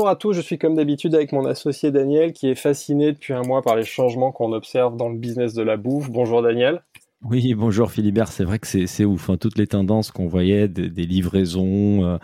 Bonjour à tous, je suis comme d'habitude avec mon associé Daniel qui est fasciné depuis un mois par les changements qu'on observe dans le business de la bouffe. Bonjour Daniel. Oui, bonjour Philibert, c'est vrai que c'est ouf. Hein. Toutes les tendances qu'on voyait, des, livraisons euh,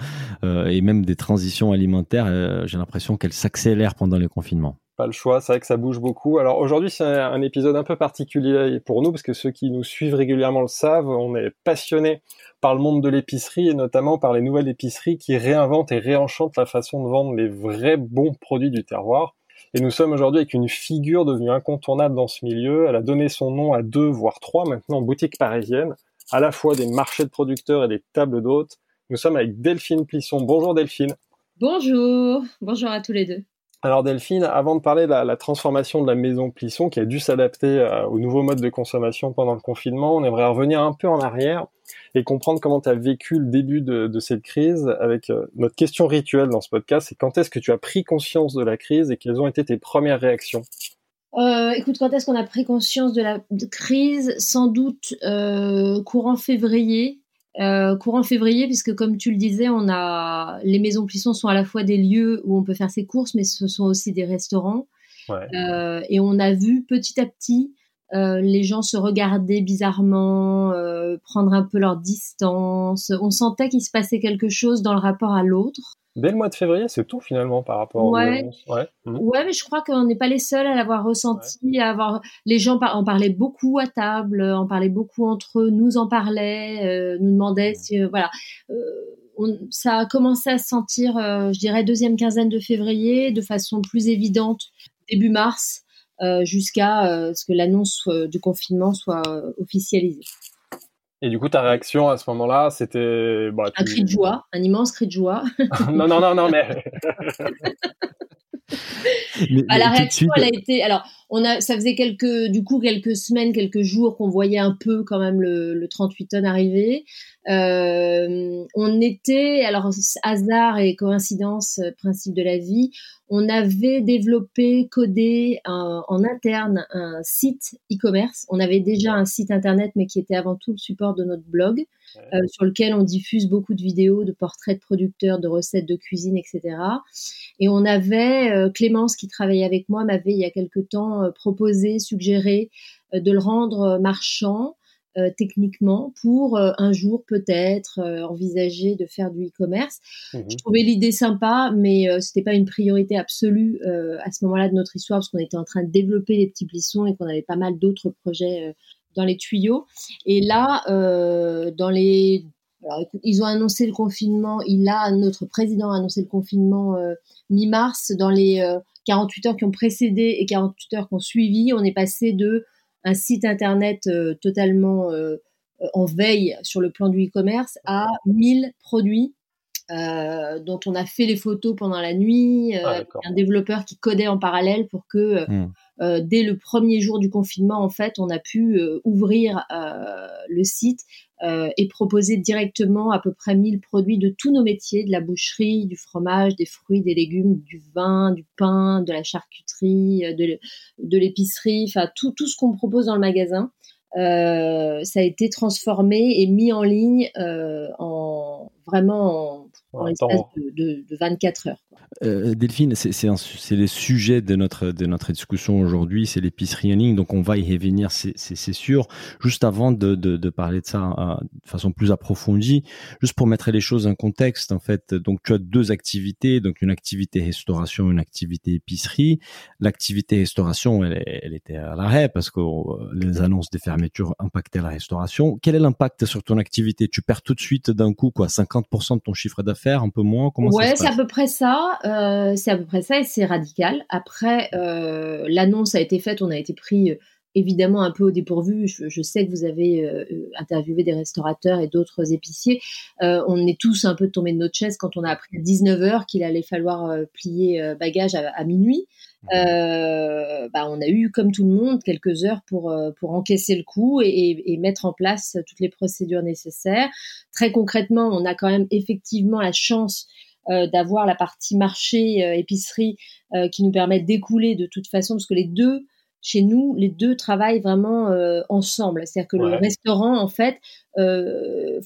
euh, et même des transitions alimentaires, euh, j'ai l'impression qu'elles s'accélèrent pendant le confinement. Pas le choix, c'est vrai que ça bouge beaucoup. Alors aujourd'hui, c'est un épisode un peu particulier pour nous parce que ceux qui nous suivent régulièrement le savent, on est passionnés par le monde de l'épicerie et notamment par les nouvelles épiceries qui réinventent et réenchantent la façon de vendre les vrais bons produits du terroir. Et nous sommes aujourd'hui avec une figure devenue incontournable dans ce milieu. Elle a donné son nom à deux, voire trois maintenant boutiques parisiennes, à la fois des marchés de producteurs et des tables d'hôtes. Nous sommes avec Delphine Plisson. Bonjour Delphine. Bonjour, bonjour à tous les deux. Alors Delphine, avant de parler de la, transformation de la maison Plisson qui a dû s'adapter euh, aux nouveaux modes de consommation pendant le confinement, on aimerait revenir un peu en arrière et comprendre comment tu as vécu le début de, cette crise avec euh, notre question rituelle dans ce podcast, c'est quand est-ce que tu as pris conscience de la crise et quelles ont été tes premières réactions? Euh, écoute, quand est-ce qu'on a pris conscience de la crise? Sans doute courant février, euh, courant février, puisque comme tu le disais, on a les maisons Plisson sont à la fois des lieux où on peut faire ses courses, mais ce sont aussi des restaurants. Euh, et on a vu petit à petit euh, les gens se regarder bizarrement, prendre un peu leur distance. On sentait qu'il se passait quelque chose dans le rapport à l'autre. Dès le mois de février, c'est tout finalement par rapport. Ouais. Ouais. Mmh. ouais, mais je crois qu'on n'est pas les seuls à l'avoir ressenti, à avoir. Les gens en parlaient beaucoup à table, en parlaient beaucoup entre eux, nous en parlaient, euh, nous demandaient si, euh, voilà. Euh, ça a commencé à se sentir, je dirais, deuxième quinzaine de février, de façon plus évidente début mars, jusqu'à ce que l'annonce du confinement soit officialisée. Et du coup, ta réaction à ce moment-là, c'était... Bah, un cri de joie, un immense cri de joie. non, non, non, non, mais... Bah, la réaction, elle a été. Alors, on a, ça faisait quelques, du coup, quelques semaines, quelques jours qu'on voyait un peu quand même le, le 38 tonnes arriver. Euh, on était, alors hasard et coïncidence, euh, principe de la vie, on avait développé, codé en interne un site e-commerce. On avait déjà un site internet, mais qui était avant tout le support de notre blog, euh, sur lequel on diffuse beaucoup de vidéos, de portraits de producteurs, de recettes de cuisine, etc. Et on avait euh, Clémence qui travaillait avec moi m'avait il y a quelque temps euh, proposé, suggéré de le rendre marchand euh, techniquement pour euh, un jour peut-être euh, envisager de faire du e-commerce. Mmh Je trouvais l'idée sympa, mais c'était pas une priorité absolue à ce moment-là de notre histoire parce qu'on était en train de développer les petits blissons et qu'on avait pas mal d'autres projets dans les tuyaux. Et là, dans les ils ont annoncé le confinement. Il a notre président a annoncé le confinement mi-mars. Dans les 48 heures qui ont précédé et 48 heures qui ont suivi, on est passé de un site internet euh, totalement euh, en veille sur le plan du e-commerce à 1000 produits euh, dont on a fait les photos pendant la nuit, ah, un développeur qui codait en parallèle pour que hmm. dès le premier jour du confinement, en fait, on a pu ouvrir le site euh, et proposer directement à peu près 1000 produits de tous nos métiers, de la boucherie, du fromage, des fruits, des légumes, du vin, du pain, de la charcuterie, euh, de, de l'épicerie, enfin tout, tout ce qu'on propose dans le magasin. Euh, ça a été transformé et mis en ligne euh, en vraiment en en l'espace de, 24 heures. Euh, Delphine, c'est le sujet de notre, de notre discussion aujourd'hui, c'est l'épicerie en ligne, donc on va y revenir, c'est sûr. Juste avant de, de, parler de ça euh, de façon plus approfondie, juste pour mettre les choses en contexte, en fait, donc tu as deux activités, donc une activité restauration, une activité épicerie. L'activité restauration, elle, elle, était à l'arrêt parce que euh, les annonces des fermetures impactaient la restauration. Quel est l'impact sur ton activité? Tu perds tout de suite d'un coup quoi, 50% de ton chiffre d'affaires un peu moins Comment Ouais, c'est à peu près ça. Euh, c'est à peu près ça et c'est radical. Après, euh, l'annonce a été faite, on a été pris évidemment un peu au dépourvu. Je, sais que vous avez interviewé des restaurateurs et d'autres épiciers. on est tous un peu tombés de notre chaise quand on a appris à 19h qu'il allait falloir plier bagage à, minuit. Bah, on a eu, comme tout le monde, quelques heures pour, pour encaisser le coup et, et, mettre en place toutes les procédures nécessaires. Très concrètement, on a quand même effectivement la chance euh, d'avoir la partie marché euh, épicerie euh, qui nous permet d'écouler de toute façon parce que les deux chez nous, les deux travaillent vraiment ensemble. C'est-à-dire que le restaurant, en fait,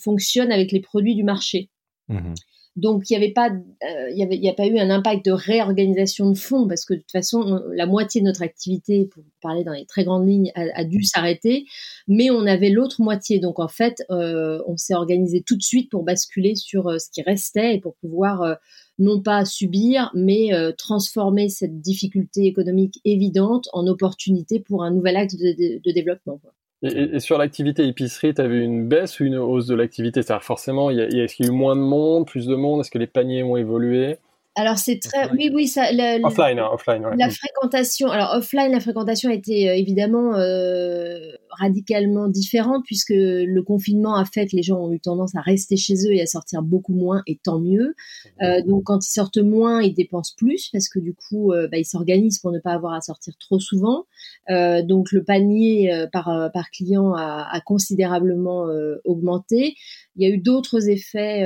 fonctionne avec les produits du marché. Mmh donc il n'y avait pas, euh, il y a pas eu un impact de réorganisation de fonds parce que de toute façon la moitié de notre activité, pour parler dans les très grandes lignes, a, dû s'arrêter, mais on avait l'autre moitié. Donc en fait, euh, on s'est organisé tout de suite pour basculer sur euh, ce qui restait et pour pouvoir non pas subir, mais transformer cette difficulté économique évidente en opportunité pour un nouvel acte de, développement. Et, sur l'activité épicerie, tu vu une baisse ou une hausse de l'activité? C'est-à-dire forcément, est-ce qu'il y a eu moins de monde, plus de monde? Est-ce que les paniers ont évolué? Alors c'est très, oui, oui, ça. offline, hein, offline. La mm. fréquentation, alors offline, la fréquentation a été euh, évidemment euh, radicalement différente puisque le confinement a fait que les gens ont eu tendance à rester chez eux et à sortir beaucoup moins, et tant mieux. Euh, donc quand ils sortent moins, ils dépensent plus parce que du coup, bah, ils s'organisent pour ne pas avoir à sortir trop souvent. donc le panier par par client a, a considérablement augmenté. Il y a eu d'autres effets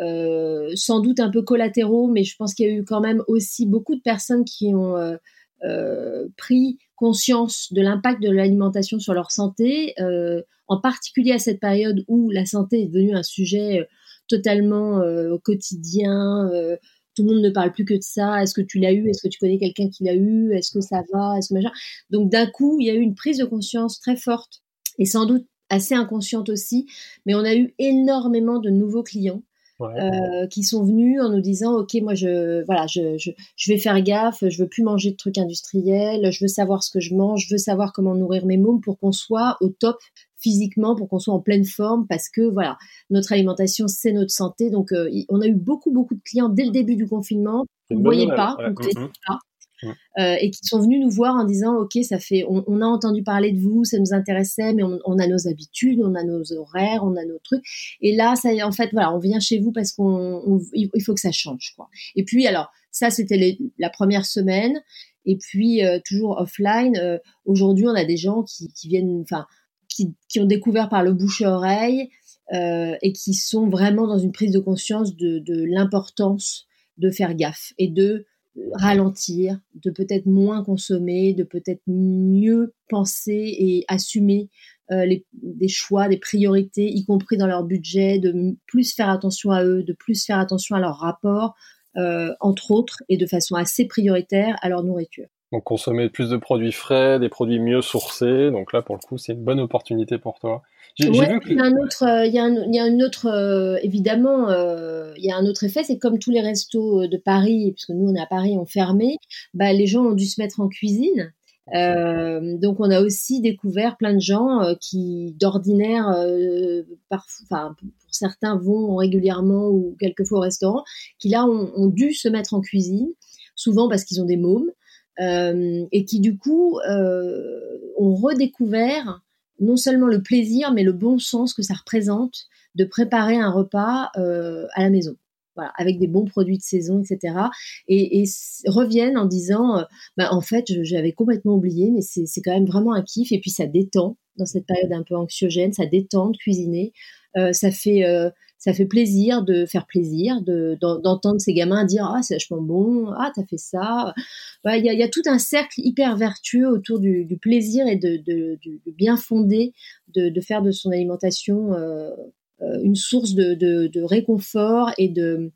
euh, sans doute un peu collatéraux, mais je pense qu'il y a eu quand même aussi beaucoup de personnes qui ont euh, euh, pris conscience de l'impact de l'alimentation sur leur santé, en particulier à cette période où la santé est devenue un sujet totalement quotidien. tout le monde ne parle plus que de ça. Est-ce que tu l'as eu Est-ce que tu connais quelqu'un qui l'a eu Est-ce que ça va Donc d'un coup, il y a eu une prise de conscience très forte et sans doute assez inconsciente aussi, mais on a eu énormément de nouveaux clients euh, qui sont venus en nous disant ok moi je voilà je, je, je, vais faire gaffe je veux plus manger de trucs industriels je veux savoir ce que je mange je veux savoir comment nourrir mes mômes pour qu'on soit au top physiquement pour qu'on soit en pleine forme parce que voilà notre alimentation c'est notre santé. Donc euh, on a eu beaucoup beaucoup de clients dès le début du confinement. On ne voyait pas on ne pas euh, et qui sont venus nous voir en disant ok ça fait on, a entendu parler de vous ça nous intéressait mais on, a nos habitudes on a nos horaires on a nos trucs. Et là ça en fait voilà on vient chez vous parce qu'on il faut que ça change et puis alors ça c'était la première semaine. Et puis euh, toujours offline euh, aujourd'hui on a des gens qui, viennent enfin qui, qui, ont découvert par le bouche à oreille et qui sont vraiment dans une prise de conscience de, de l'importance de faire gaffe et de ralentir, de peut-être moins consommer, de peut-être mieux penser et assumer euh, les, des choix, des priorités, y compris dans leur budget, de plus faire attention à eux, de plus faire attention à leur rapport, euh, entre autres, et de façon assez prioritaire à leur nourriture. Donc consommer plus de produits frais, des produits mieux sourcés. Donc là, pour le coup, c'est une bonne opportunité pour toi. J'ai vu il y a un autre, euh, il y a, un, il y a une autre, euh, évidemment, euh, il y a un autre effet, c'est comme tous les restos de Paris, puisque nous on est à Paris, ont fermé, bah, les gens ont dû se mettre en cuisine. Euh, donc on a aussi découvert plein de gens qui d'ordinaire, enfin pour certains vont régulièrement ou quelquefois au restaurant, qui là ont, ont dû se mettre en cuisine, souvent parce qu'ils ont des mômes, et qui du coup ont redécouvert non seulement le plaisir, mais le bon sens que ça représente de préparer un repas euh, à la maison. Voilà, avec des bons produits de saison, etc. Et, reviennent en disant, euh, bah, en fait, j'avais complètement oublié, mais c'est quand même vraiment un kiff. Et puis ça détend dans cette période un peu anxiogène, ça détend de cuisiner. Euh, ça fait ça fait plaisir de faire plaisir, d'entendre ces gamins dire ah c'est vachement bon, ah t'as fait ça. Il y, a, tout un cercle hyper vertueux autour du, plaisir et de, du, bien fondé de, faire de son alimentation euh, euh, une source de, réconfort et de,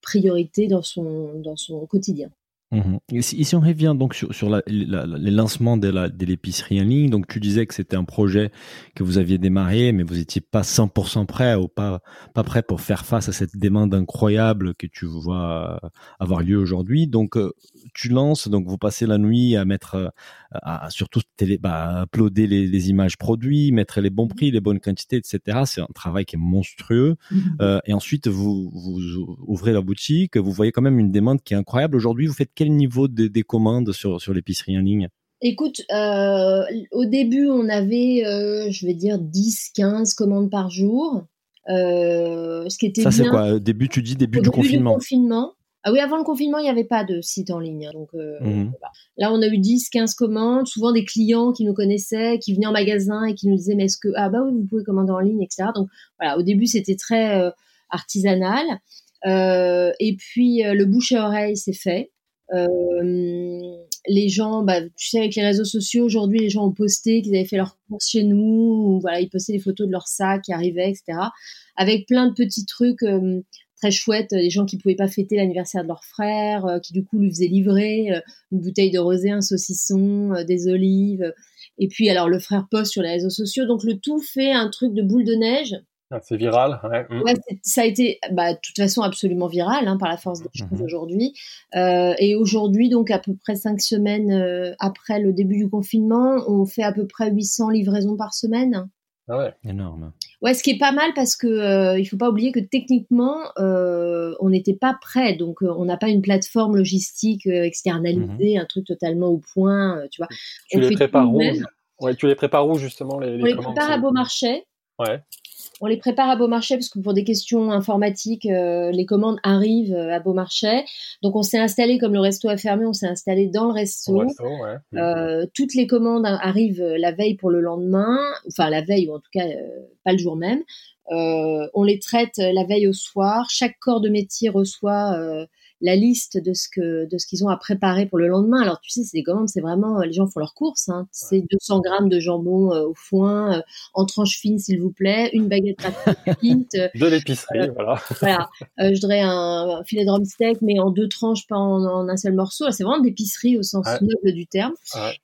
priorité dans son quotidien. Mhm. si, on revient donc sur, sur la, les lancements de l'épicerie en ligne, donc tu disais que c'était un projet que vous aviez démarré, mais vous n'étiez pas 100% prêt ou pas, pas prêt pour faire face à cette demande incroyable que tu vois avoir lieu aujourd'hui. Donc euh, tu lances, donc vous passez la nuit à mettre, euh, à, surtout télé, bah, uploader les, les, images produits, mettre les bons prix, les bonnes quantités, etc. C'est un travail qui est monstrueux. Mhm. Euh, et ensuite, vous, vous ouvrez la boutique, vous voyez quand même une demande qui est incroyable. Aujourd'hui, vous faites quel niveau de, des commandes sur, sur l'épicerie en ligne? Écoute, euh, au début, on avait, euh, je vais dire, 10, 15 commandes par jour. Euh, ce qui était Ça, c'est quoi? Début, tu dis début du confinement. confinement. Ah oui, avant le confinement, il n'y avait pas de site en ligne. Hein, donc mmh là, on a eu 10, 15 commandes, souvent des clients qui nous connaissaient, qui venaient en magasin et qui nous disaient, mais est-ce que, ah bah oui, vous pouvez commander en ligne, etc. Donc voilà, au début, c'était très artisanal. et puis, le bouche à oreille, c'est fait. Euh, les gens, bah, tu sais, avec les réseaux sociaux, aujourd'hui, les gens ont posté qu'ils avaient fait leur course chez nous, ou voilà, ils postaient des photos de leur sac qui arrivaient, etc. Avec plein de petits trucs euh, très chouettes, des gens qui pouvaient pas fêter l'anniversaire de leur frère, euh, qui du coup lui faisaient livrer une bouteille de rosé, un saucisson, des olives. Et puis alors le frère poste sur les réseaux sociaux, donc le tout fait un truc de boule de neige c'est viral, ouais. Mm. ouais ça a été, bah, de toute façon, absolument viral hein, par la force des choses mhm. aujourd'hui. Euh, et aujourd'hui, donc à peu près cinq semaines euh, après le début du confinement, on fait à peu près 800 livraisons par semaine. Ah ouais. Énorme. Ouais, ce qui est pas mal parce que euh, il faut pas oublier que techniquement, euh, on n'était pas prêt, donc on n'a pas une plateforme logistique externalisée, mhm. un truc totalement au point, tu vois. Tu les prépares où Ouais, tu les prépares où justement les, les On les prépare à Beaumarchais. Ouais on les prépare à Beaumarchais parce que pour des questions informatiques, euh, les commandes arrivent euh, à Beaumarchais. Donc on s'est installé, comme le resto a fermé, on s'est installé dans le resto. Euh, toutes les commandes arrivent la veille pour le lendemain, enfin la veille ou en tout cas pas le jour même. on les traite la veille au soir. Chaque corps de métier reçoit la liste de ce que de ce qu'ils ont à préparer pour le lendemain. Alors tu sais, c'est des commandes, c'est vraiment les gens font leurs courses. Hein. C'est 200 grammes de jambon euh, au foin euh, en tranches fines, s'il vous plaît, une baguette rapide, euh, de l'épicerie, voilà. voilà. je dirais un, filet de steak, mais en deux tranches, pas en, un seul morceau. C'est vraiment d'épicerie au sens noble du terme.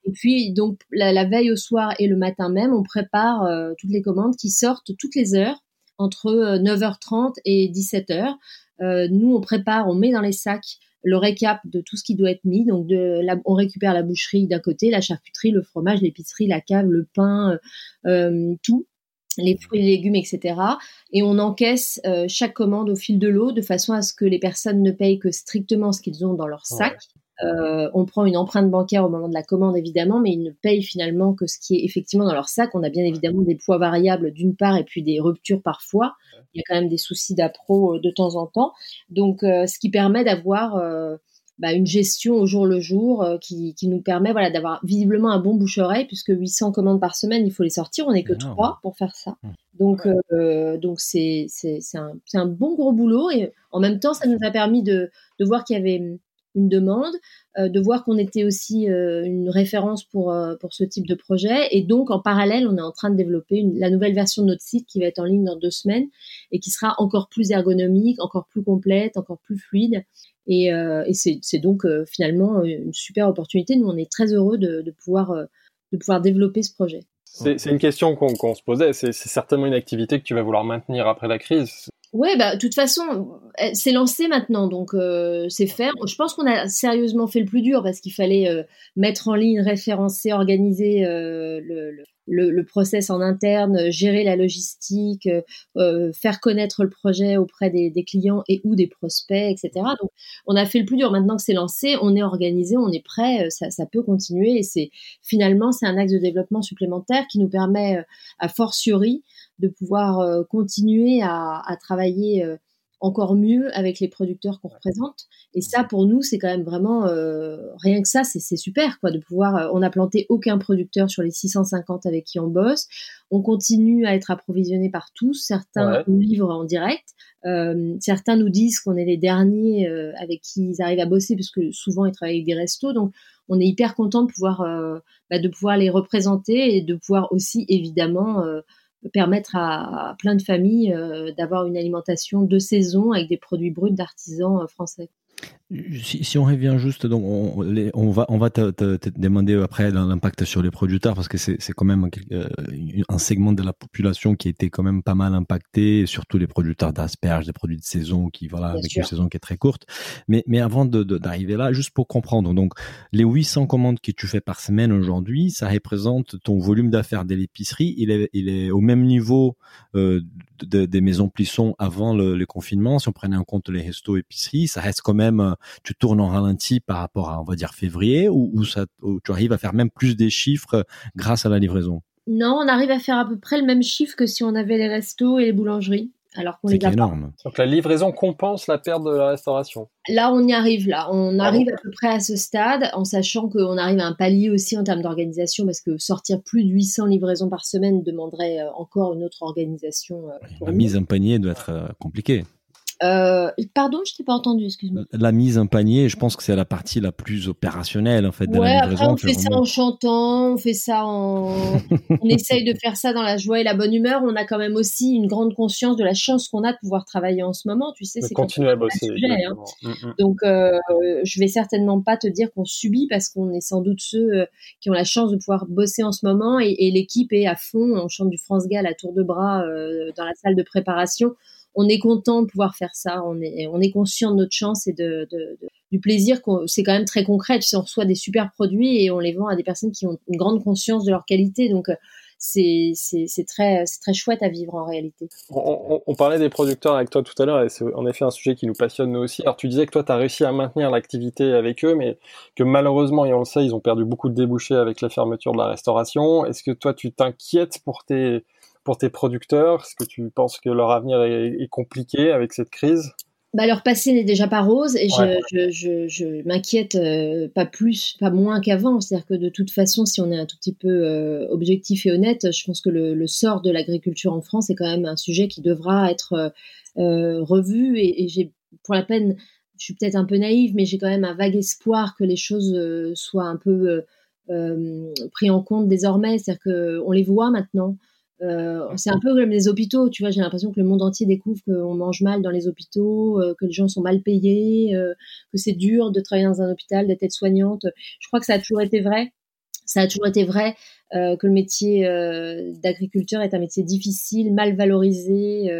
Et puis donc la, la, veille au soir et le matin même, on prépare toutes les commandes qui sortent toutes les heures entre 9h30 et 17h. Euh, nous, on prépare, on met dans les sacs le récap de tout ce qui doit être mis. Donc, de on récupère la boucherie d'un côté, la charcuterie, le fromage, l'épicerie, la cave, le pain, euh, euh, tout les fruits et légumes, etc. Et on encaisse chaque commande au fil de l'eau de façon à ce que les personnes ne payent que strictement ce qu'ils ont dans leur sac. Euh, on prend une empreinte bancaire au moment de la commande évidemment, mais ils ne payent finalement que ce qui est effectivement dans leur sac. On a bien évidemment des poids variables d'une part et puis des ruptures parfois. Il y a quand même des soucis d'appro euh, de temps en temps. Donc, euh, ce qui permet d'avoir bah, une gestion au jour le jour qui, nous permet voilà d'avoir visiblement un bon bouche-oreille puisque 800 commandes par semaine, il faut les sortir. On n'est que trois pour faire ça. Mmh. Donc, donc c'est c'est un, un bon gros boulot et en même temps, ça nous a permis de, de voir qu'il y avait une demande, euh, de voir qu'on était aussi euh, une référence pour, euh, pour ce type de projet. Et donc, en parallèle, on est en train de développer la nouvelle version de notre site qui va être en ligne dans deux semaines et qui sera encore plus ergonomique, encore plus complète, encore plus fluide. Et, c'est donc finalement une super opportunité. Nous, on est très heureux de, pouvoir, de pouvoir développer ce projet. C'est une question qu'on se posait. C'est certainement une activité que tu vas vouloir maintenir après la crise. Ouais, bah, de toute façon, c'est lancé maintenant, donc euh, c'est faire. Je pense qu'on a sérieusement fait le plus dur parce qu'il fallait euh, mettre en ligne, référencer, organiser euh, le, le, process en interne, gérer la logistique, faire connaître le projet auprès des, des, clients et ou des prospects, etc. Donc, on a fait le plus dur. Maintenant que c'est lancé, on est organisé, on est prêt, ça, ça peut continuer. Et c'est finalement, c'est un axe de développement supplémentaire qui nous permet, à fortiori, de pouvoir euh, continuer à, travailler euh, encore mieux avec les producteurs qu'on représente. Et ça, pour nous, c'est quand même vraiment euh, rien que ça, c'est super quoi de pouvoir. on n'a planté aucun producteur sur les 650 avec qui on bosse. On continue à être approvisionné par tous. Certains nous livrent en direct. certains nous disent qu'on est les derniers avec qui ils arrivent à bosser, puisque souvent ils travaillent avec des restos. Donc on est hyper content de pouvoir bah, de pouvoir les représenter et de pouvoir aussi évidemment permettre à, plein de familles euh, d'avoir une alimentation de saison avec des produits bruts d'artisans euh, français. Si, on revient juste, donc on, va on va te, demander après l'impact sur les producteurs parce que c'est quand même euh, un segment de la population qui a été quand même pas mal impacté, surtout les producteurs d'asperges, des produits de saison qui voilà avec une saison qui est très courte. Mais mais avant d'arriver là, juste pour comprendre, donc les 800 commandes que tu fais par semaine aujourd'hui, ça représente ton volume d'affaires de l'épicerie, il est il est au même niveau euh, des maisons plissons avant le, le confinement. Si on prenait en compte les restos épiceries, ça reste quand même tu tournes en ralenti par rapport à, on va dire, février, ou, ça, tu arrives à faire même plus des chiffres grâce à la livraison? Non, on arrive à faire à peu près le même chiffre que si on avait les restos et les boulangeries alors qu'on les a énorme. Donc la livraison compense la perte de la restauration. Là, on y arrive. Là, on arrive à peu près à ce stade, en sachant qu'on arrive à un palier aussi en termes d'organisation, parce que sortir plus de 800 livraisons par semaine demanderait euh, encore une autre organisation. Euh, la mise en panier doit être euh, compliquée. Euh, pardon, je t'ai pas entendu, excuse-moi. La mise en panier, je pense que c'est la partie la plus opérationnelle en fait de ouais, la livraison. Après, on fait ça en chantant, on fait ça en, on essaye de faire ça dans la joie et la bonne humeur. On a quand même aussi une grande conscience de la chance qu'on a de pouvoir travailler en ce moment. Tu sais, c'est continuer à bosser. Hein. Mm, mm. Donc, euh, je vais certainement pas te dire qu'on subit parce qu'on est sans doute ceux euh, qui ont la chance de pouvoir bosser en ce moment et, et l'équipe est à fond. On chante du France Gall à tour de bras euh, dans la salle de préparation on est content de pouvoir faire ça. On est, on conscient de notre chance et de, du plaisir. C'est quand même très concret. Tu sais, on reçoit des super produits et on les vend à des personnes qui ont une grande conscience de leur qualité. Donc, euh, c'est très, très chouette à vivre en réalité. On, parlait des producteurs avec toi tout à l'heure et c'est en effet un sujet qui nous passionne nous aussi. Alors tu disais que toi tu as réussi à maintenir l'activité avec eux mais que malheureusement, et on le sait, ils ont perdu beaucoup de débouchés avec la fermeture de la restauration. Est-ce que toi tu t'inquiètes pour tes, pour tes producteurs Est-ce que tu penses que leur avenir est, compliqué avec cette crise? Bah, leur passé n'est déjà pas rose et je, m'inquiète euh, pas plus, pas moins qu'avant. C'est-à-dire que de toute façon, si on est un tout petit peu euh, objectif et honnête, je pense que le, sort de l'agriculture en France est quand même un sujet qui devra être euh, revu et, et j'ai pour la peine, je suis peut-être un peu naïve, mais j'ai quand même un vague espoir que les choses soient un peu pris en compte désormais. C'est-à-dire qu'on les voit maintenant. Euh, c'est un peu comme les hôpitaux, tu vois. J'ai l'impression que le monde entier découvre qu'on mange mal dans les hôpitaux, euh, que les gens sont mal payés, euh, que c'est dur de travailler dans un hôpital, d'être aide-soignante. Je crois que ça a toujours été vrai. Ça a toujours été vrai que le métier d'agriculteur est un métier difficile, mal valorisé,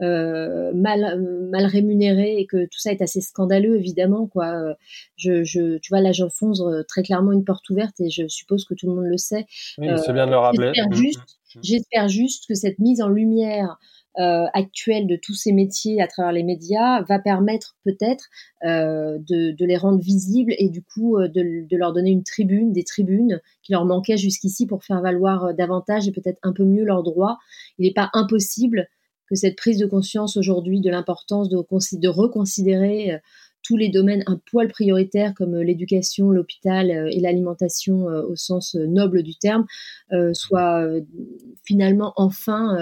mal mal rémunéré, et que tout ça est assez scandaleux, évidemment. Quoi. Je, je tu vois, là, j'enfonce très clairement une porte ouverte, et je suppose que tout le monde le sait. Oui, c'est bien de le rappeler. Juste Mmh. J'espère juste que cette mise en lumière euh, actuelle de tous ces métiers à travers les médias va permettre peut-être euh, de, les rendre visibles et du coup euh, de, leur donner une tribune, des tribunes qui leur manquaient jusqu'ici pour faire valoir davantage et peut-être un peu mieux leurs droits. Il n'est pas impossible que cette prise de conscience aujourd'hui de l'importance de reconsidérer tous les domaines un poil prioritaires comme euh, l'éducation, l'hôpital euh, et l'alimentation euh, au sens noble du terme soient finalement enfin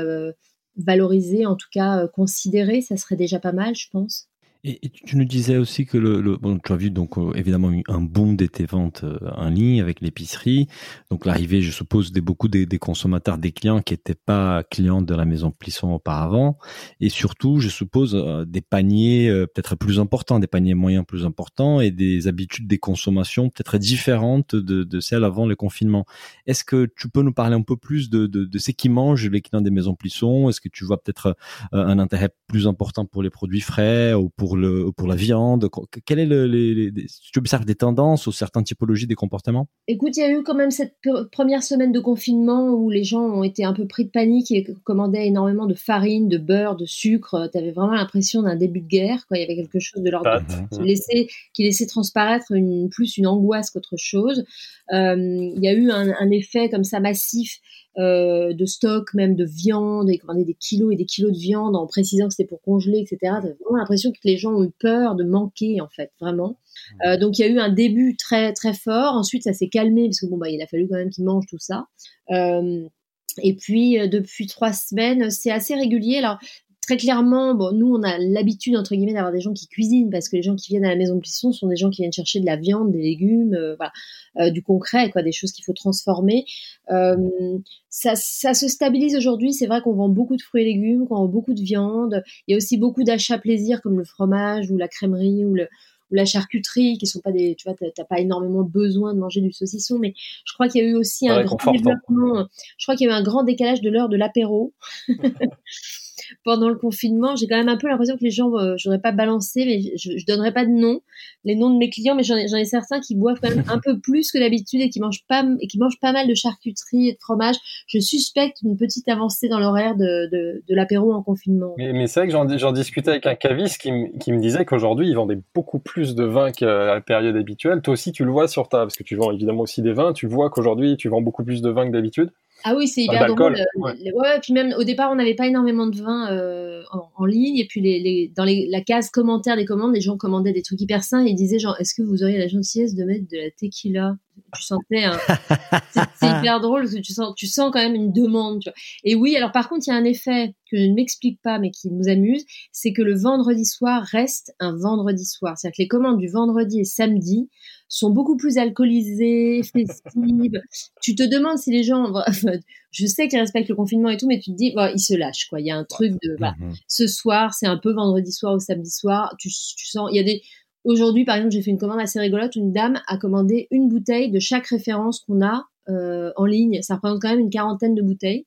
valorisés, en tout cas considérés. Ça serait déjà pas mal, je pense. Et, tu nous disais aussi que le, bon, tu as vu donc euh, évidemment un boom de tes ventes euh, en ligne avec l'épicerie. Donc l'arrivée, je suppose, de beaucoup des, consommateurs, des clients qui n'étaient pas clients de la maison Plisson auparavant, et surtout, je suppose, euh, des paniers peut-être plus importants, des paniers moyens plus importants, et des habitudes des consommations peut-être différentes de, de, celles avant le confinement. Est-ce que tu peux nous parler un peu plus de, de, de ce qui mangent les clients des maisons Plisson? Est-ce que tu vois peut-être un intérêt plus important pour les produits frais ou pour pour le pour la viande Quel est le, les, tu observes des tendances ou certaines typologies des comportements? Écoute, il y a eu quand même cette première semaine de confinement où les gens ont été un peu pris de panique et commandaient énormément de farine, de beurre, de sucre. Tu avais vraiment l'impression d'un début de guerre. Quoi. Il y avait quelque chose de l'ordre qui laissait, qui laissait transparaître une, plus une angoisse qu'autre chose. Euh, il y a eu un, un effet comme ça massif euh, de stock, même de viande, et qu'on des kilos et des kilos de viande en précisant que c'était pour congeler, etc. T'as vraiment l'impression que les gens ont eu peur de manquer, en fait, vraiment. Euh, donc il y a eu un début très très fort. Ensuite, ça s'est calmé parce que bon bah il a fallu quand même qu'ils mangent tout ça. Euh, et puis depuis trois semaines, c'est assez régulier. Alors très clairement, bon, nous, on a l'habitude, entre guillemets, d'avoir des gens qui cuisinent, parce que les gens qui viennent à la maison de Plisson sont des gens qui viennent chercher de la viande, des légumes, euh, voilà, euh, du concret, quoi, des choses qu'il faut transformer. Euh, ça, ça, se stabilise aujourd'hui. C'est vrai qu'on vend beaucoup de fruits et légumes, qu'on vend beaucoup de viande. Il y a aussi beaucoup d'achats plaisir, comme le fromage ou la crèmerie ou le, ou la charcuterie, qui sont pas des, tu vois, t'as pas énormément besoin de manger du saucisson, mais je crois qu'il y a eu aussi un grand développement. Je crois qu'il y a eu un grand décalage de l'heure de l'apéro. pendant le confinement, j'ai quand même un peu l'impression que les gens, euh, je n'aurais pas balancé, mais je, je donnerai pas de nom, les noms de mes clients, mais j'en ai, ai, certains qui boivent quand même un peu plus que d'habitude et qui mangent pas et qui mangent pas mal de charcuterie et de fromage. Je suspecte une petite avancée dans l'horaire de, de, l'apéro en confinement. Mais, c'est vrai que j'en discutais avec un caviste qui, me disait qu'aujourd'hui, ils vendaient beaucoup plus de vins qu'à la période habituelle. Toi aussi, tu le vois sur ta, parce que tu vends évidemment aussi des vins, tu vois qu'aujourd'hui, tu vends beaucoup plus de vins que d'habitude. Ah oui, c'est hyper drôle. Ouais. ouais. puis même au départ, on n'avait pas énormément de vin euh, en, ligne. Et puis les, les, dans les, la case commentaires des commandes, les gens commandaient des trucs hyper sains et ils disaient genre, est-ce que vous auriez la gentillesse de mettre de la tequila? Tu sentais, un... c'est hyper drôle parce que tu sens, tu sens quand même une demande. Tu vois. Et oui, alors par contre, il y a un effet que je ne m'explique pas mais qui nous amuse, c'est que le vendredi soir reste un vendredi soir. C'est-à-dire que les commandes du vendredi et samedi sont beaucoup plus alcoolisées, festives. tu te demandes si les gens, je sais qu'ils respectent le confinement et tout, mais tu te dis, ils se lâchent, quoi. Il y a un truc de, voilà. Mhm. Ce soir, c'est un peu vendredi soir ou samedi soir. Tu, tu sens, il y a des, aujourd'hui, par exemple, j'ai fait une commande assez rigolote. Une dame a commandé une bouteille de chaque référence qu'on a euh, en ligne. Ça représente quand même une quarantaine de bouteilles.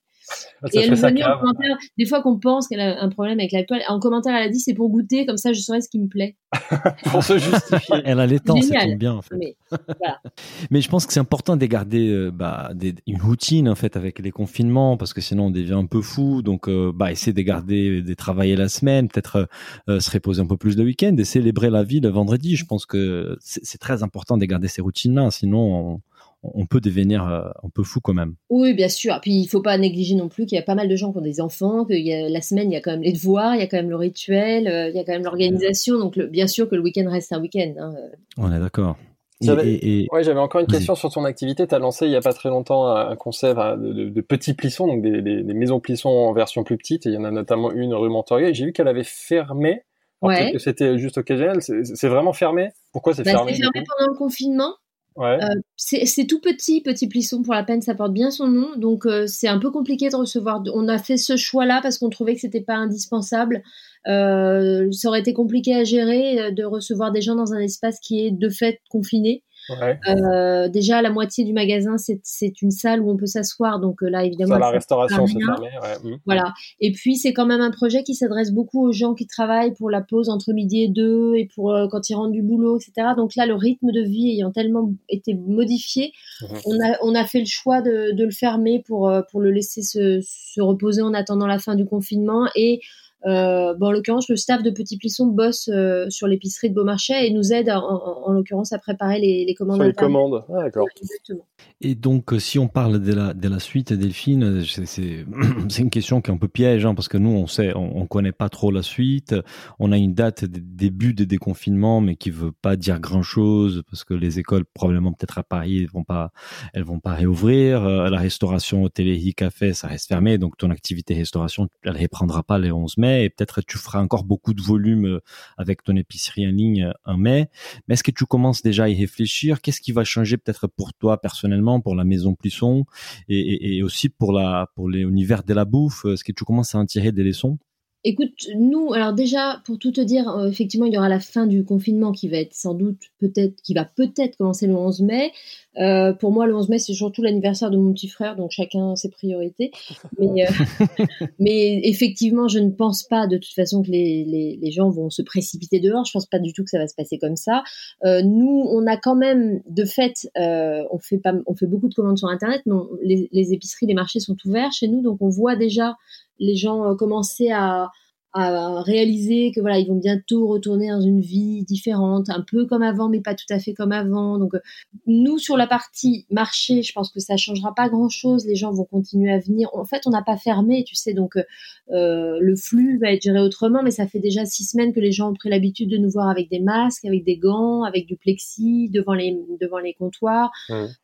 Et elle venait en commentaire, des fois qu'on pense qu'elle a un problème avec l'alcool, en commentaire elle a dit c'est pour goûter, comme ça je saurais ce qui me plaît. pour se justifier. elle a les temps, ça tombe bien en fait. Mais, voilà. Mais je pense que c'est important de garder euh, bah, des, une routine en fait avec les confinements parce que sinon on devient un peu fou. Donc euh, bah, essayer de garder, de travailler la semaine, peut-être euh, se reposer un peu plus le week-end et célébrer la vie le vendredi. Je pense que c'est très important de garder ces routines-là, sinon on, on peut devenir euh, un peu fou quand même. Oui, bien sûr. Puis il faut pas négliger non plus qu'il y a pas mal de gens qui ont des enfants, que y a, la semaine il y a quand même les devoirs, il y a quand même le rituel, euh, il y a quand même l'organisation. Donc bien sûr que le week-end reste un week-end. Hein. On est d'accord. J'avais ouais, encore une question sur ton activité. Tu as lancé il y a pas très longtemps un concept de, petits plissons, donc des, maisons plissons en version plus petite. il y en a notamment une rue Montorier. J'ai vu qu'elle avait fermé. Ouais. que c'était juste occasionnel. C'est vraiment fermé? Pourquoi c'est bah, fermé C'est fermé pendant le confinement. Euh, c'est tout petit, petit plisson pour la peine, ça porte bien son nom, donc euh, c'est un peu compliqué de recevoir. On a fait ce choix-là parce qu'on trouvait que c'était pas indispensable. Euh, ça aurait été compliqué à gérer de recevoir des gens dans un espace qui est de fait confiné. Euh, déjà, la moitié du magasin, c'est une salle où on peut s'asseoir. Donc euh, là, évidemment, ça, la restauration, c'est fermé. Mmh. Voilà. Et puis, c'est quand même un projet qui s'adresse beaucoup aux gens qui travaillent pour la pause entre midi et deux et pour euh, quand ils rentrent du boulot, etc. Donc là, le rythme de vie ayant tellement été modifié, mmh. on, a, on a fait le choix de, de le fermer pour, pour le laisser se, se reposer en attendant la fin du confinement et euh, bon, en l'occurrence, le staff de Petit Plisson bosse euh, sur l'épicerie de Beaumarchais et nous aide, en, l'occurrence, à préparer les, les commandes. les commandes, ah, d'accord. exactement. Et donc, euh, si on parle de la, de la suite, Delphine, c'est une question qui est un peu piège, hein, parce que nous, on sait, on, on, connaît pas trop la suite. On a une date de début de déconfinement, mais qui veut pas dire grand-chose, parce que les écoles, probablement peut-être à Paris, elles vont pas, elles vont pas réouvrir. la restauration, hôtellerie, café, ça reste fermé, donc ton activité restauration, elle reprendra pas les 11 mai et peut-être tu feras encore beaucoup de volume euh, avec ton épicerie en ligne euh, en mai. Mais est-ce que tu commences déjà à y réfléchir? Qu'est-ce qui va changer peut-être pour toi personnellement, pour la maison Plisson et, et aussi pour la pour l'univers de la bouffe? Est-ce que tu commences à en tirer des leçons? Écoute, nous, alors déjà, pour tout te dire, euh, effectivement, il y aura la fin du confinement qui va être sans doute, peut-être, qui va peut-être commencer le 11 mai. Euh, pour moi, le 11 mai, c'est surtout l'anniversaire de mon petit frère, donc chacun ses priorités. Mais, euh, mais effectivement, je ne pense pas de toute façon que les, les, les, gens vont se précipiter dehors. Je pense pas du tout que ça va se passer comme ça. Nous, on a quand même, de fait, on fait pas, on fait beaucoup de commandes sur Internet, mais les, les épiceries, les marchés sont ouverts chez nous, donc on voit déjà les gens euh, commençaient à, à réaliser que voilà ils vont bientôt retourner dans une vie différente un peu comme avant mais pas tout à fait comme avant. Donc euh, nous sur la partie marché je pense que ça changera pas grand chose les gens vont continuer à venir. En fait on n'a pas fermé tu sais. Donc euh, le flux va être géré autrement mais ça fait déjà six semaines que les gens ont pris l'habitude de nous voir avec des masques avec des gants avec du plexi devant les devant les comptoirs.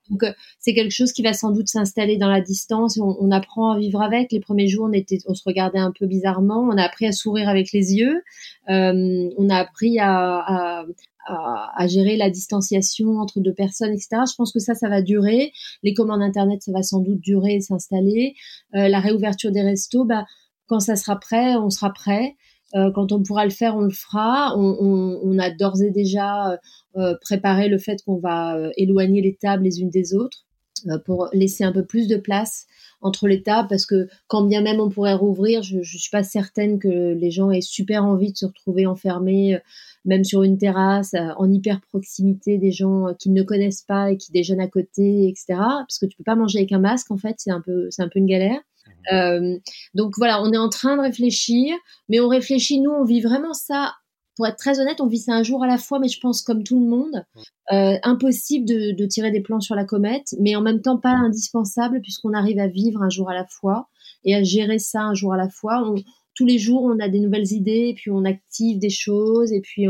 Donc euh, c'est quelque chose qui va sans doute s'installer dans la distance on, on, apprend à vivre avec. Les premiers jours on était on se regardait un peu bizarrement. On a appris à sourire avec les yeux. Euh, on a appris à, gérer la distanciation entre deux personnes, etc. Je pense que ça, ça va durer. Les commandes internet, ça va sans doute durer et s'installer. Euh, la réouverture des restos, bah, quand ça sera prêt, on sera prêt. Euh, quand on pourra le faire, on le fera. On, a d'ores et déjà préparé le fait qu'on va éloigner les tables les unes des autres. Pour laisser un peu plus de place entre les tables parce que quand bien même on pourrait rouvrir, je, je suis pas certaine que les gens aient super envie de se retrouver enfermés, euh, même sur une terrasse, euh, en hyper proximité des gens euh, qu'ils ne connaissent pas et qui déjeunent à côté, etc. Parce que tu peux pas manger avec un masque en fait, c'est un peu c'est un peu une galère. Mmh. Euh, donc voilà, on est en train de réfléchir, mais on réfléchit, nous, on vit vraiment ça pour être très honnête, on vit ça un jour à la fois, mais je pense comme tout le monde, euh, impossible de, tirer des plans sur la comète, mais en même temps pas indispensable puisqu'on arrive à vivre un jour à la fois et à gérer ça un jour à la fois. tous les jours, on a des nouvelles idées, et puis on active des choses, et puis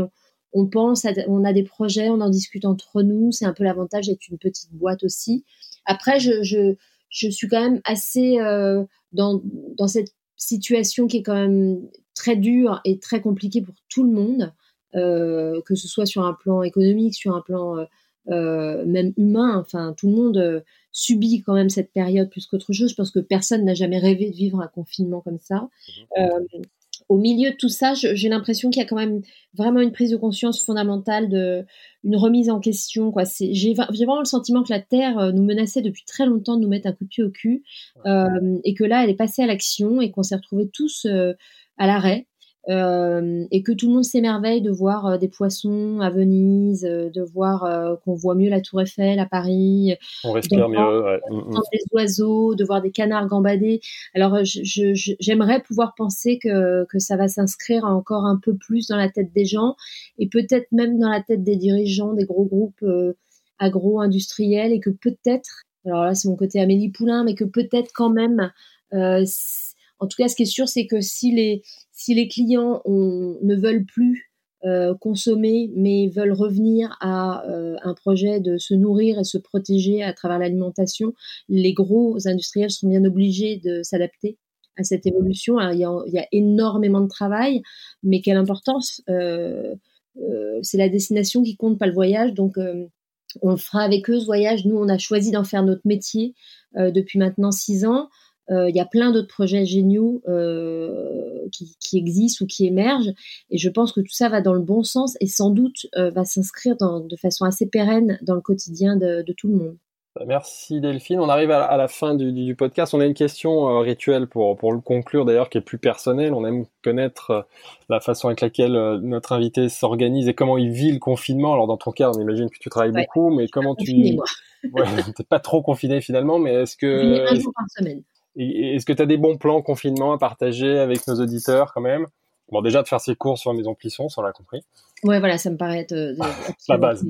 on, pense, on a des projets, on en discute entre nous. C'est un peu l'avantage d'être une petite boîte aussi. Après, je, je, suis quand même assez euh, dans, dans cette situation qui est quand même très dur et très compliqué pour tout le monde, euh, que ce soit sur un plan économique, sur un plan euh, euh, même humain. Enfin, tout le monde subit quand même cette période plus qu'autre chose. Je pense que personne n'a jamais rêvé de vivre un confinement comme ça. Mmh au milieu de tout ça, j'ai l'impression qu'il y a quand même vraiment une prise de conscience fondamentale, de, une remise en question. Quoi. J'ai, vraiment le sentiment que la Terre nous menaçait depuis très longtemps de nous mettre un coup de pied au cul, et que là, elle est passée à l'action et qu'on s'est retrouvés tous à l'arrêt. Euh, et que tout le monde s'émerveille de voir euh, des poissons à Venise, euh, de voir qu'on voit mieux la Tour Eiffel à Paris, on respire mieux, ouais. Mm, mm. des oiseaux, de voir des canards gambader. Alors j'aimerais pouvoir penser que, que ça va s'inscrire encore un peu plus dans la tête des gens et peut-être même dans la tête des dirigeants des gros groupes agro-industriels et que peut-être, alors là c'est mon côté Amélie Poulain, mais que peut-être quand même en tout cas, ce qui est sûr, c'est que si les, si les clients ne veulent plus euh, consommer, mais veulent revenir à euh, un projet de se nourrir et se protéger à travers l'alimentation, les gros industriels sont bien obligés de s'adapter à cette évolution. Il, y a, énormément de travail, mais quelle importance euh, C'est la destination qui compte, pas le voyage. Donc, on fera avec eux ce voyage. Nous, on a choisi d'en faire notre métier depuis maintenant six ans. Euh, il y a plein d'autres projets géniaux euh, qui, existent ou qui émergent. Et je pense que tout ça va dans le bon sens et sans doute euh, va s'inscrire de façon assez pérenne dans le quotidien de, tout le monde. Bah, merci Delphine. On arrive à, la fin du, podcast. On a une question rituelle pour, pour le conclure d'ailleurs qui est plus personnelle. On aime connaître la façon avec laquelle notre invité s'organise et comment il vit le confinement. Alors dans ton cas, on imagine que tu travailles beaucoup, mais comment tu... ouais, t'es pas trop confiné finalement, mais est-ce que... Un jour par semaine. Est-ce que tu as des bons plans confinement à partager avec nos auditeurs quand même? Bon, déjà de faire ses cours sur la Maison Plisson, ça on l'a compris. Ouais, voilà, ça me paraît être euh, la base.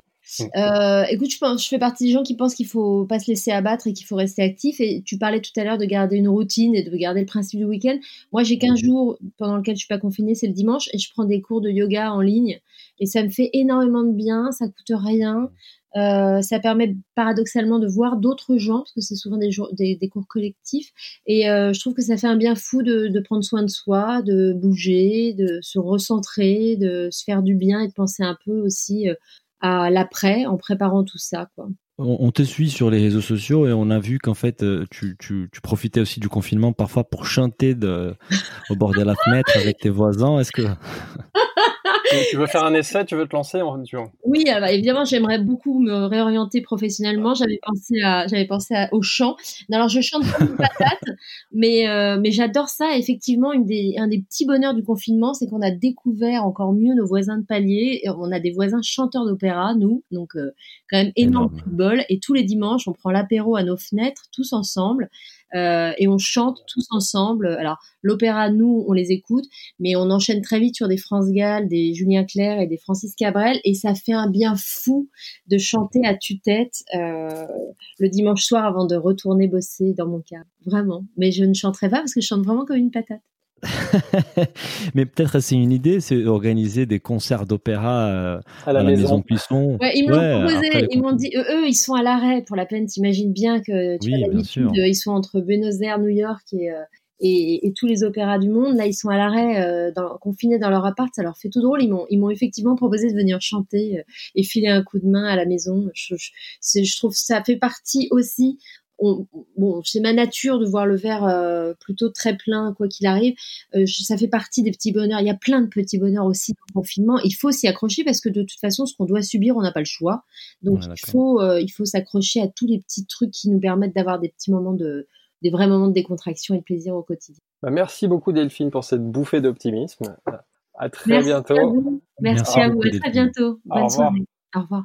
Euh, écoute, je, pense, je fais partie des gens qui pensent qu'il faut pas se laisser abattre et qu'il faut rester actif. Et tu parlais tout à l'heure de garder une routine et de garder le principe du week-end. Moi, j'ai qu'un jours pendant lequel je suis pas confinée, c'est le dimanche, et je prends des cours de yoga en ligne. Et ça me fait énormément de bien, ça coûte rien. Euh, ça permet paradoxalement de voir d'autres gens, parce que c'est souvent des, cours collectifs. Et euh, je trouve que ça fait un bien fou de, prendre soin de soi, de bouger, de se recentrer, de se faire du bien et de penser un peu aussi euh, à l'après en préparant tout ça. On te suit sur les réseaux sociaux et on a vu qu'en fait tu, profitais aussi du confinement parfois pour chanter au bord de la fenêtre avec tes voisins. Est-ce que tu veux faire un essai, tu veux te lancer en Oui, évidemment, j'aimerais beaucoup me réorienter professionnellement. J'avais pensé à, j'avais pensé au chant. Alors, je chante comme une patate, mais euh, mais j'adore ça. Effectivement, une des, un des petits bonheurs du confinement, c'est qu'on a découvert encore mieux nos voisins de palier. On a des voisins chanteurs d'opéra, nous, donc euh, quand même énorme, football. Et tous les dimanches, on prend l'apéro à nos fenêtres, tous ensemble. Euh, et on chante tous ensemble. Alors l'opéra, nous, on les écoute, mais on enchaîne très vite sur des France Gall, des Julien Clerc et des Francis Cabrel, et ça fait un bien fou de chanter à tue-tête euh, le dimanche soir avant de retourner bosser dans mon cas, vraiment. Mais je ne chanterai pas parce que je chante vraiment comme une patate. Mais peut-être c'est une idée, c'est organiser des concerts d'opéra euh, à, la, maison. Puisson. Ouais, ils m'ont proposé, ils m'ont dit, eux, ils sont à l'arrêt pour la peine. T'imagines bien que tu as l'habitude, ils sont entre Buenos Aires, New York et, euh, et, et, tous les opéras du monde. Là, ils sont à l'arrêt, euh, confinés dans leur appart. Ça leur fait tout drôle. Ils m'ont, ils m'ont effectivement proposé de venir chanter et filer un coup de main à la maison. Je, je, je trouve ça fait partie aussi bon, c'est ma nature de voir le verre euh, plutôt très plein, quoi qu'il arrive. Euh, ça fait partie des petits bonheurs. Il y a plein de petits bonheurs aussi dans le confinement. Il faut s'y accrocher parce que de toute façon, ce qu'on doit subir, on n'a pas le choix. Donc il faut, euh, il faut s'accrocher à tous les petits trucs qui nous permettent d'avoir des petits moments de, des vrais moments de décontraction et de plaisir au quotidien. Bah, merci beaucoup Delphine pour cette bouffée d'optimisme. À très bientôt. Merci, à vous. À très bientôt. Bonne soirée. Au revoir.